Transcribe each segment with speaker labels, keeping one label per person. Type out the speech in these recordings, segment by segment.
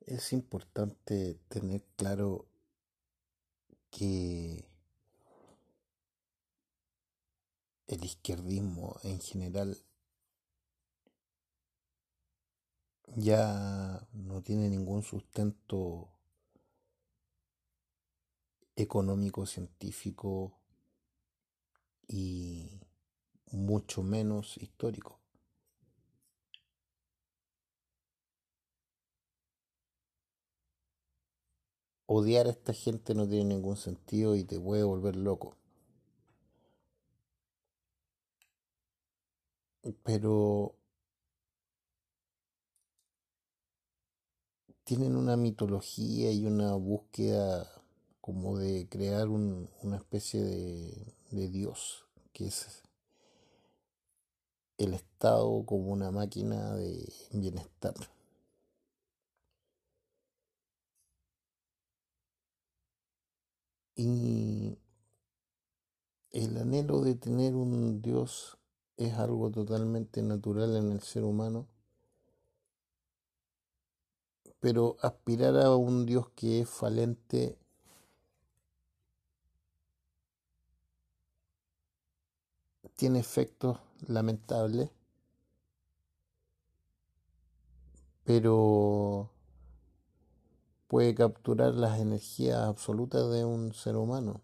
Speaker 1: Es importante tener claro que el izquierdismo en general ya no tiene ningún sustento económico, científico y mucho menos histórico. Odiar a esta gente no tiene ningún sentido y te puede volver loco. Pero tienen una mitología y una búsqueda como de crear una especie de, de Dios, que es el Estado como una máquina de bienestar. Y el anhelo de tener un Dios es algo totalmente natural en el ser humano, pero aspirar a un Dios que es falente tiene efectos lamentables, pero puede capturar las energías absolutas de un ser humano.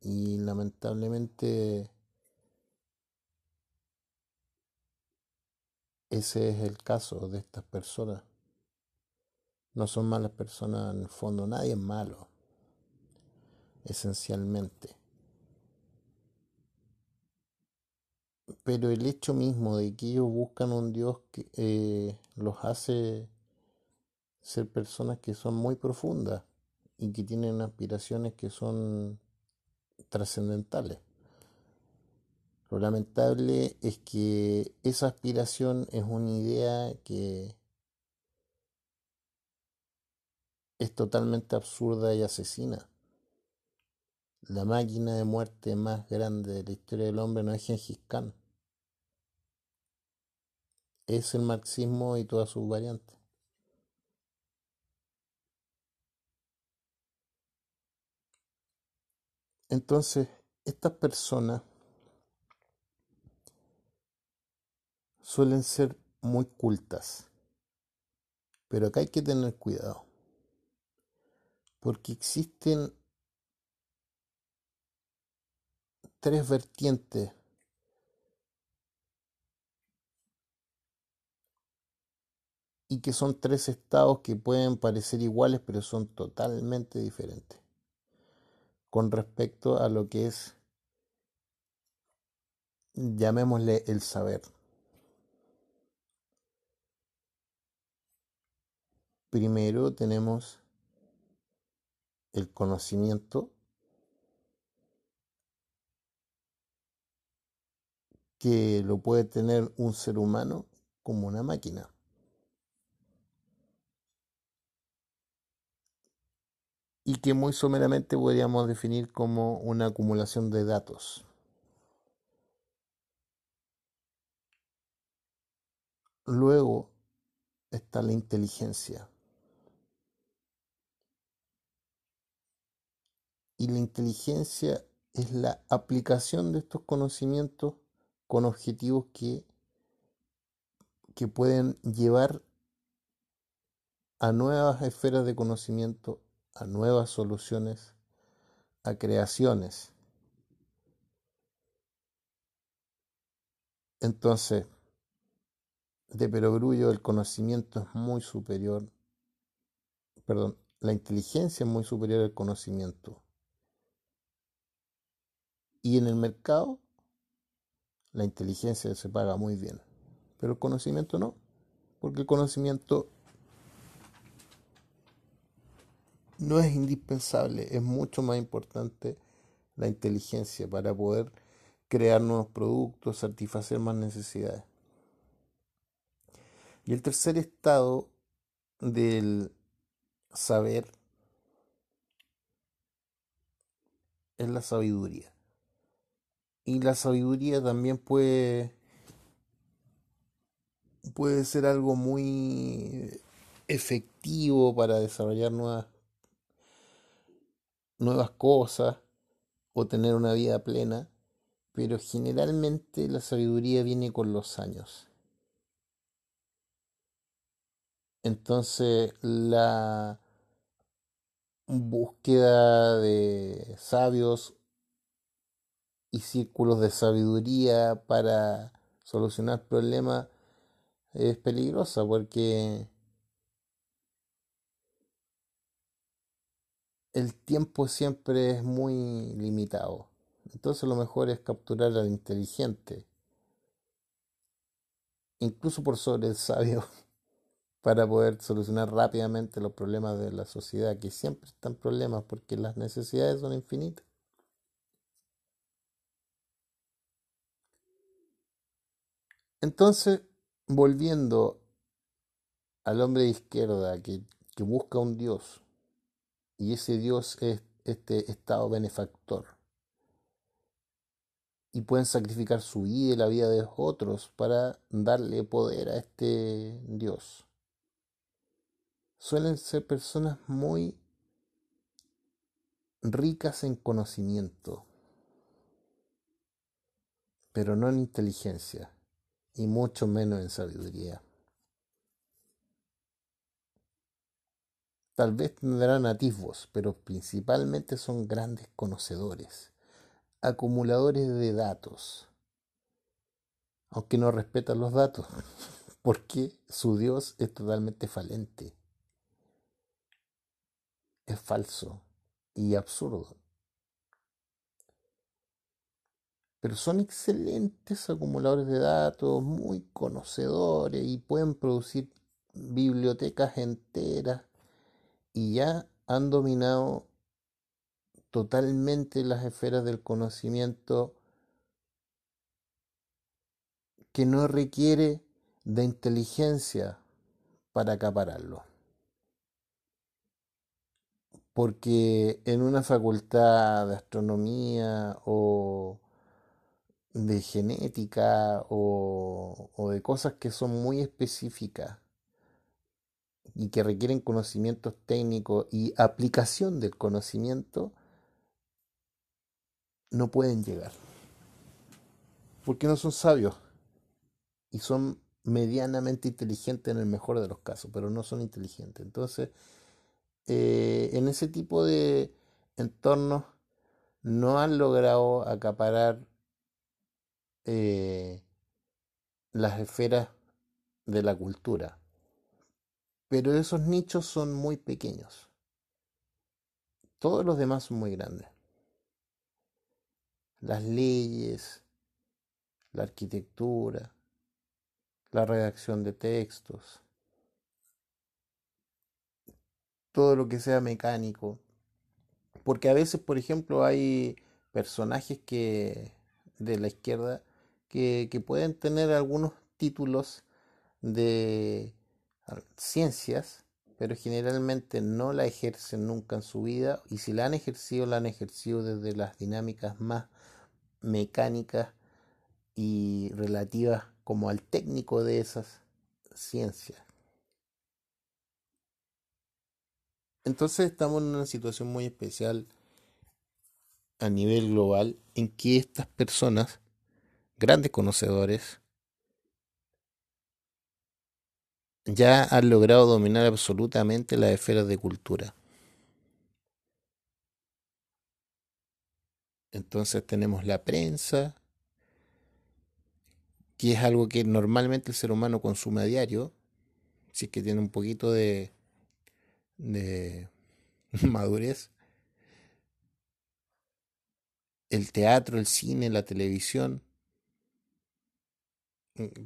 Speaker 1: Y lamentablemente ese es el caso de estas personas. No son malas personas en el fondo, nadie es malo, esencialmente. Pero el hecho mismo de que ellos buscan un Dios que eh, los hace ser personas que son muy profundas y que tienen aspiraciones que son trascendentales. Lo lamentable es que esa aspiración es una idea que es totalmente absurda y asesina. La máquina de muerte más grande de la historia del hombre no es Gengis Khan. Es el marxismo y todas sus variantes. Entonces, estas personas suelen ser muy cultas, pero acá hay que tener cuidado, porque existen tres vertientes y que son tres estados que pueden parecer iguales pero son totalmente diferentes con respecto a lo que es, llamémosle el saber. Primero tenemos el conocimiento, que lo puede tener un ser humano como una máquina. Y que muy someramente podríamos definir como una acumulación de datos. Luego está la inteligencia. Y la inteligencia es la aplicación de estos conocimientos con objetivos que, que pueden llevar a nuevas esferas de conocimiento a nuevas soluciones, a creaciones. Entonces, de perogrullo el conocimiento es muy superior, perdón, la inteligencia es muy superior al conocimiento. Y en el mercado, la inteligencia se paga muy bien, pero el conocimiento no, porque el conocimiento no es indispensable, es mucho más importante la inteligencia para poder crear nuevos productos, satisfacer más necesidades. Y el tercer estado del saber es la sabiduría. Y la sabiduría también puede, puede ser algo muy efectivo para desarrollar nuevas, nuevas cosas o tener una vida plena, pero generalmente la sabiduría viene con los años. Entonces la búsqueda de sabios y círculos de sabiduría para solucionar problemas es peligrosa porque el tiempo siempre es muy limitado. Entonces lo mejor es capturar al inteligente, incluso por sobre el sabio, para poder solucionar rápidamente los problemas de la sociedad, que siempre están problemas porque las necesidades son infinitas. Entonces, volviendo al hombre de izquierda que, que busca un Dios, y ese Dios es este estado benefactor, y pueden sacrificar su vida y la vida de otros para darle poder a este Dios. Suelen ser personas muy ricas en conocimiento, pero no en inteligencia y mucho menos en sabiduría. Tal vez tendrán atisbos, pero principalmente son grandes conocedores, acumuladores de datos, aunque no respetan los datos, porque su Dios es totalmente falente, es falso y absurdo. pero son excelentes acumuladores de datos, muy conocedores y pueden producir bibliotecas enteras y ya han dominado totalmente las esferas del conocimiento que no requiere de inteligencia para acapararlo. Porque en una facultad de astronomía o de genética o, de cosas que son muy específicas y que requieren conocimientos técnicos y aplicación del conocimiento, no pueden llegar. Porque no son sabios y son medianamente inteligentes en el mejor de los casos, pero no son inteligentes. Entonces, eh, en ese tipo de entornos no han logrado acaparar eh, las esferas de la cultura. Pero esos nichos son muy pequeños. Todos los demás son muy grandes. Las leyes, la arquitectura, la redacción de textos, todo lo que sea mecánico. Porque a veces, por ejemplo, hay personajes que de la izquierda que, pueden tener algunos títulos de ciencias, pero generalmente no la ejercen nunca en su vida y si la han ejercido, la han ejercido desde las dinámicas más mecánicas y relativas como al técnico de esas ciencias. Entonces estamos en una situación muy especial a nivel global en que estas personas grandes conocedores, ya han logrado dominar absolutamente las esferas de cultura. Entonces tenemos la prensa, que es algo que normalmente el ser humano consume a diario, si es que tiene un poquito de, de madurez. El teatro, el cine, la televisión,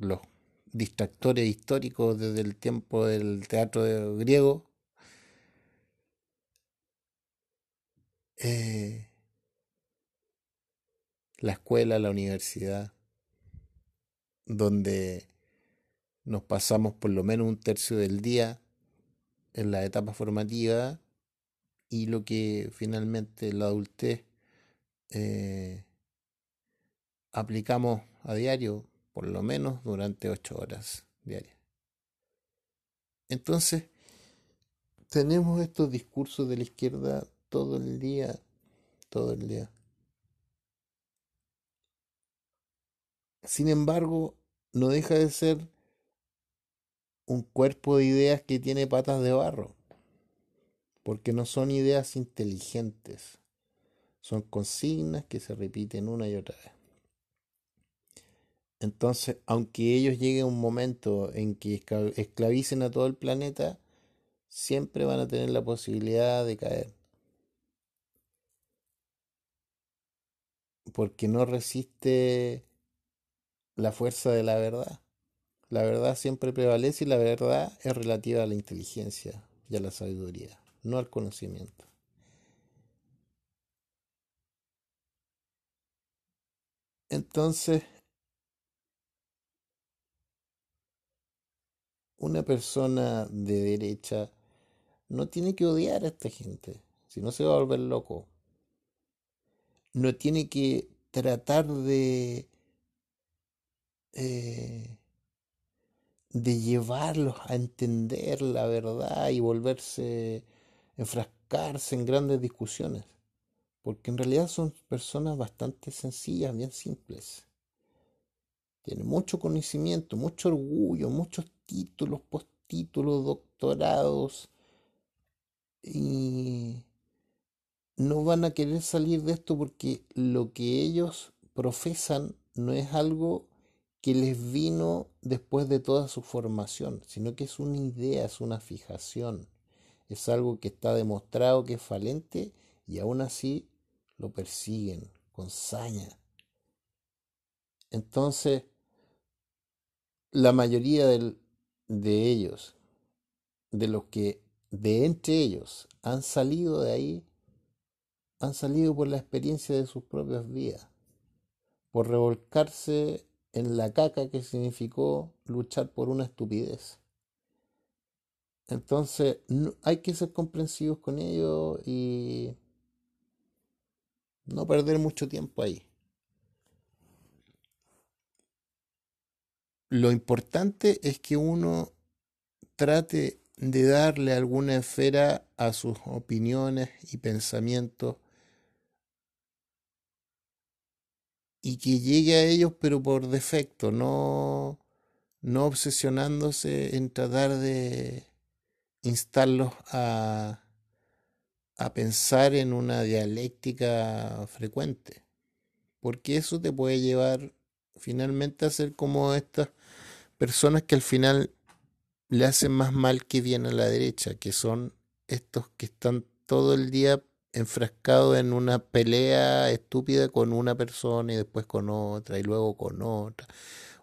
Speaker 1: los distractores históricos desde el tiempo del teatro griego. Eh, la escuela, la universidad, donde nos pasamos por lo menos un tercio del día en la etapa formativa y lo que finalmente la adultez eh, aplicamos a diario por lo menos durante ocho horas diarias. Entonces, tenemos estos discursos de la izquierda todo el día, todo el día. Sin embargo, no deja de ser un cuerpo de ideas que tiene patas de barro, porque no son ideas inteligentes, son consignas que se repiten una y otra vez. Entonces, aunque ellos lleguen a un momento en que esclavicen a todo el planeta, siempre van a tener la posibilidad de caer. Porque no resiste la fuerza de la verdad. La verdad siempre prevalece y la verdad es relativa a la inteligencia y a la sabiduría, no al conocimiento. Entonces, una persona de derecha no tiene que odiar a esta gente, si no se va a volver loco. No tiene que tratar de eh, de llevarlos a entender la verdad y volverse, enfrascarse en grandes discusiones, porque en realidad son personas bastante sencillas, bien simples. Tienen mucho conocimiento, mucho orgullo, muchos títulos, postítulos, doctorados, y no van a querer salir de esto porque lo que ellos profesan no es algo que les vino después de toda su formación, sino que es una idea, es una fijación, es algo que está demostrado que es falente y aún así lo persiguen con saña. Entonces, la mayoría de ellos, de los que de entre ellos han salido de ahí, han salido por la experiencia de sus propias vidas, por revolcarse en la caca que significó luchar por una estupidez. Entonces, hay que ser comprensivos con ellos y no perder mucho tiempo ahí. Lo importante es que uno trate de darle alguna esfera a sus opiniones y pensamientos y que llegue a ellos pero por defecto, no, no obsesionándose en tratar de instarlos a, a pensar en una dialéctica frecuente, porque eso te puede llevar finalmente a ser como estas personas que al final le hacen más mal que bien a la derecha, que son estos que están todo el día enfrascado en una pelea estúpida con una persona y después con otra y luego con otra.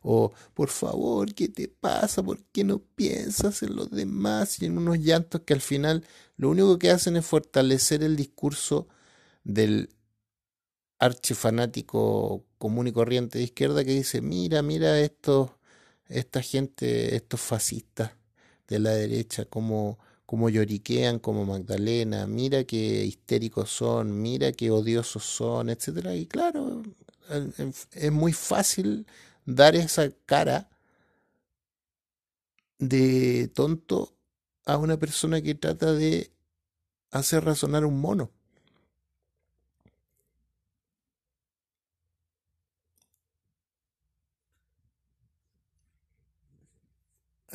Speaker 1: O, por favor, ¿qué te pasa? ¿Por qué no piensas en los demás? Y en unos llantos que al final lo único que hacen es fortalecer el discurso del archifanático común y corriente de izquierda que dice, mira, mira estos, esta gente, estos fascistas de la derecha, como como lloriquean como Magdalena, mira qué histéricos son, mira qué odiosos son, etcétera. Y claro, es muy fácil dar esa cara de tonto a una persona que trata de hacer razonar un mono.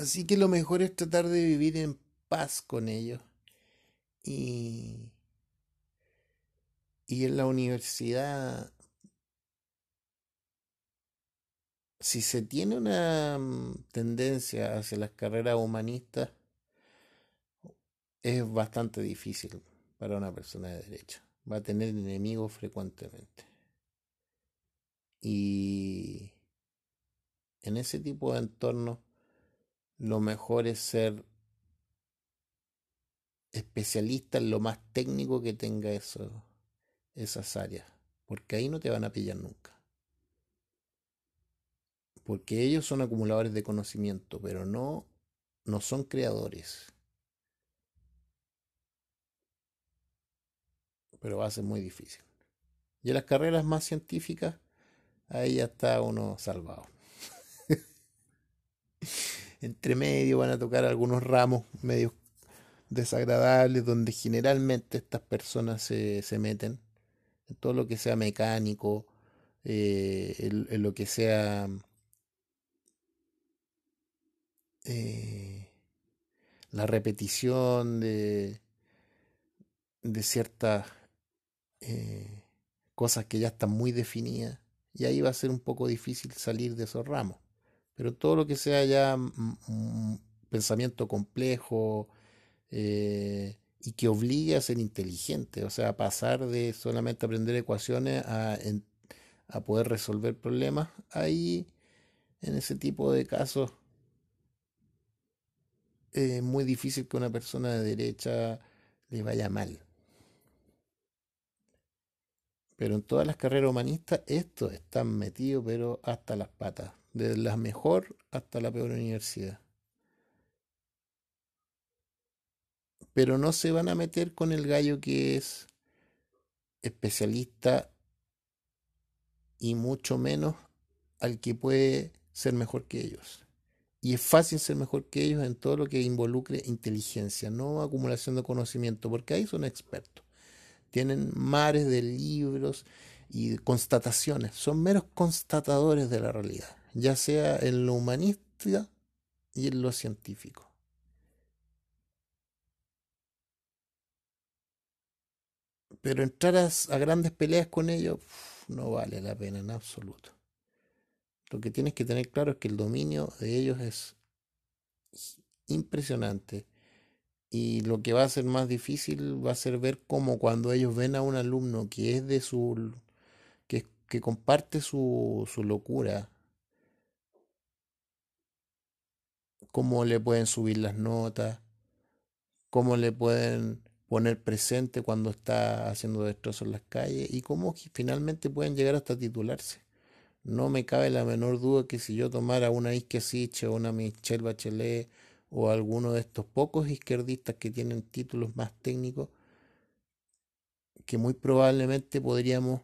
Speaker 1: Así que lo mejor es tratar de vivir en paz con ellos. Y, y en la universidad, si se tiene una mm, tendencia hacia las carreras humanistas, es bastante difícil para una persona de derecha. Va a tener enemigos frecuentemente. Y en ese tipo de entorno, lo mejor es ser especialista en lo más técnico que tenga eso, esas áreas, porque ahí no te van a pillar nunca. Porque ellos son acumuladores de conocimiento, pero no, no son creadores. Pero va a ser muy difícil. Y en las carreras más científicas, ahí ya está uno salvado. Entre medio van a tocar algunos ramos medios desagradables donde generalmente estas personas se, se meten, en todo lo que sea mecánico, eh, en, lo que sea eh, la repetición de, de ciertas eh, cosas que ya están muy definidas, y ahí va a ser un poco difícil salir de esos ramos. Pero todo lo que sea ya pensamiento complejo eh, y que obligue a ser inteligente, o sea, a pasar de solamente aprender ecuaciones a, a poder resolver problemas, ahí en ese tipo de casos es muy difícil que una persona de derecha le vaya mal. Pero en todas las carreras humanistas estos están metidos, pero hasta las patas, desde la mejor hasta la peor universidad. Pero no se van a meter con el gallo que es especialista y mucho menos al que puede ser mejor que ellos. Y es fácil ser mejor que ellos en todo lo que involucre inteligencia, no acumulación de conocimiento, porque ahí son expertos. Tienen mares de libros y constataciones, son meros constatadores de la realidad, ya sea en lo humanista y en lo científico. Pero entrar a, grandes peleas con ellos no vale la pena en absoluto. Lo que tienes que tener claro es que el dominio de ellos es impresionante. Y lo que va a ser más difícil va a ser ver cómo cuando ellos ven a un alumno que es de su. que, que comparte su, su locura, cómo le pueden subir las notas, cómo le pueden poner presente cuando está haciendo destrozos en las calles y cómo finalmente pueden llegar hasta titularse. No me cabe la menor duda que si yo tomara una Isquesiche o una Michelle Bachelet o alguno de estos pocos izquierdistas que tienen títulos más técnicos, que muy probablemente podríamos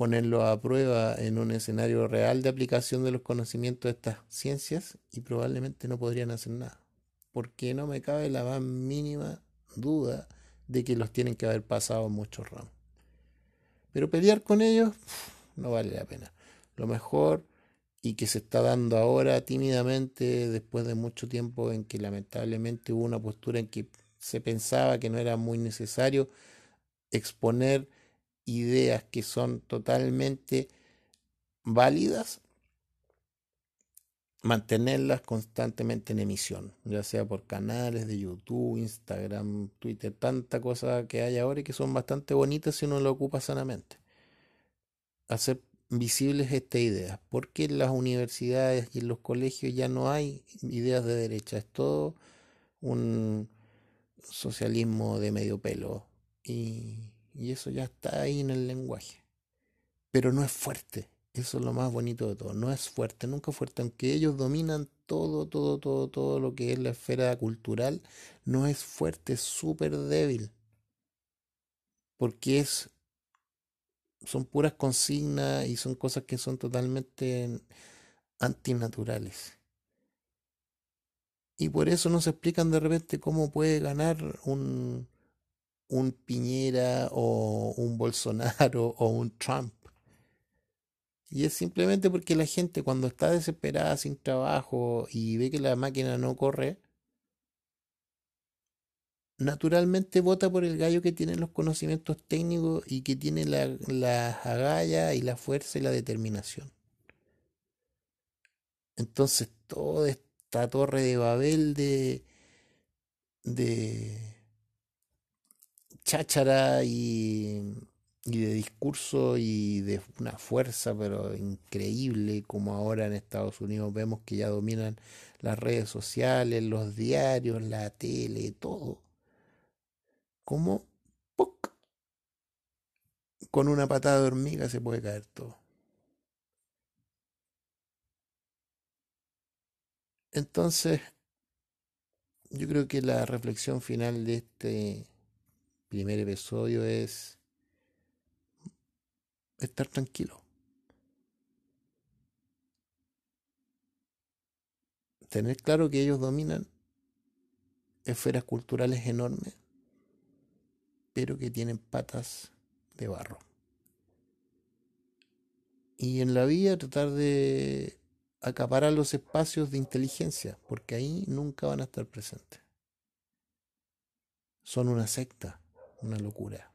Speaker 1: ponerlo a prueba en un escenario real de aplicación de los conocimientos de estas ciencias y probablemente no podrían hacer nada. Porque no me cabe la más mínima duda de que los tienen que haber pasado muchos ramos. Pero pelear con ellos no vale la pena lo mejor y que se está dando ahora tímidamente después de mucho tiempo en que lamentablemente hubo una postura en que se pensaba que no era muy necesario exponer ideas que son totalmente válidas, mantenerlas constantemente en emisión, ya sea por canales de YouTube, Instagram, Twitter, tanta cosa que hay ahora y que son bastante bonitas si uno lo ocupa sanamente. Hacer visibles estas ideas, porque en las universidades y en los colegios ya no hay ideas de derecha, es todo un socialismo de medio pelo y, y eso ya está ahí en el lenguaje, pero no es fuerte, eso es lo más bonito de todo, no es fuerte, nunca fuerte, aunque ellos dominan todo, todo, todo, todo lo que es la esfera cultural, no es fuerte, es súper débil, porque es son puras consignas y son cosas que son totalmente antinaturales. Y por eso no se explican de repente cómo puede ganar un, un Piñera o un Bolsonaro o un Trump. Y es simplemente porque la gente cuando está desesperada sin trabajo y ve que la máquina no corre, naturalmente vota por el gallo que tiene los conocimientos técnicos y que tiene la, la agallas y la fuerza y la determinación. Entonces, toda esta torre de Babel de, de cháchara y, de discurso y de una fuerza, pero increíble, como ahora en Estados Unidos vemos que ya dominan las redes sociales, los diarios, la tele, todo como con una patada de hormiga se puede caer todo. Entonces, yo creo que la reflexión final de este primer episodio es estar tranquilo. Tener claro que ellos dominan esferas culturales enormes, pero que tienen patas de barro. Y en la vida tratar de acaparar los espacios de inteligencia, porque ahí nunca van a estar presentes. Son una secta, una locura.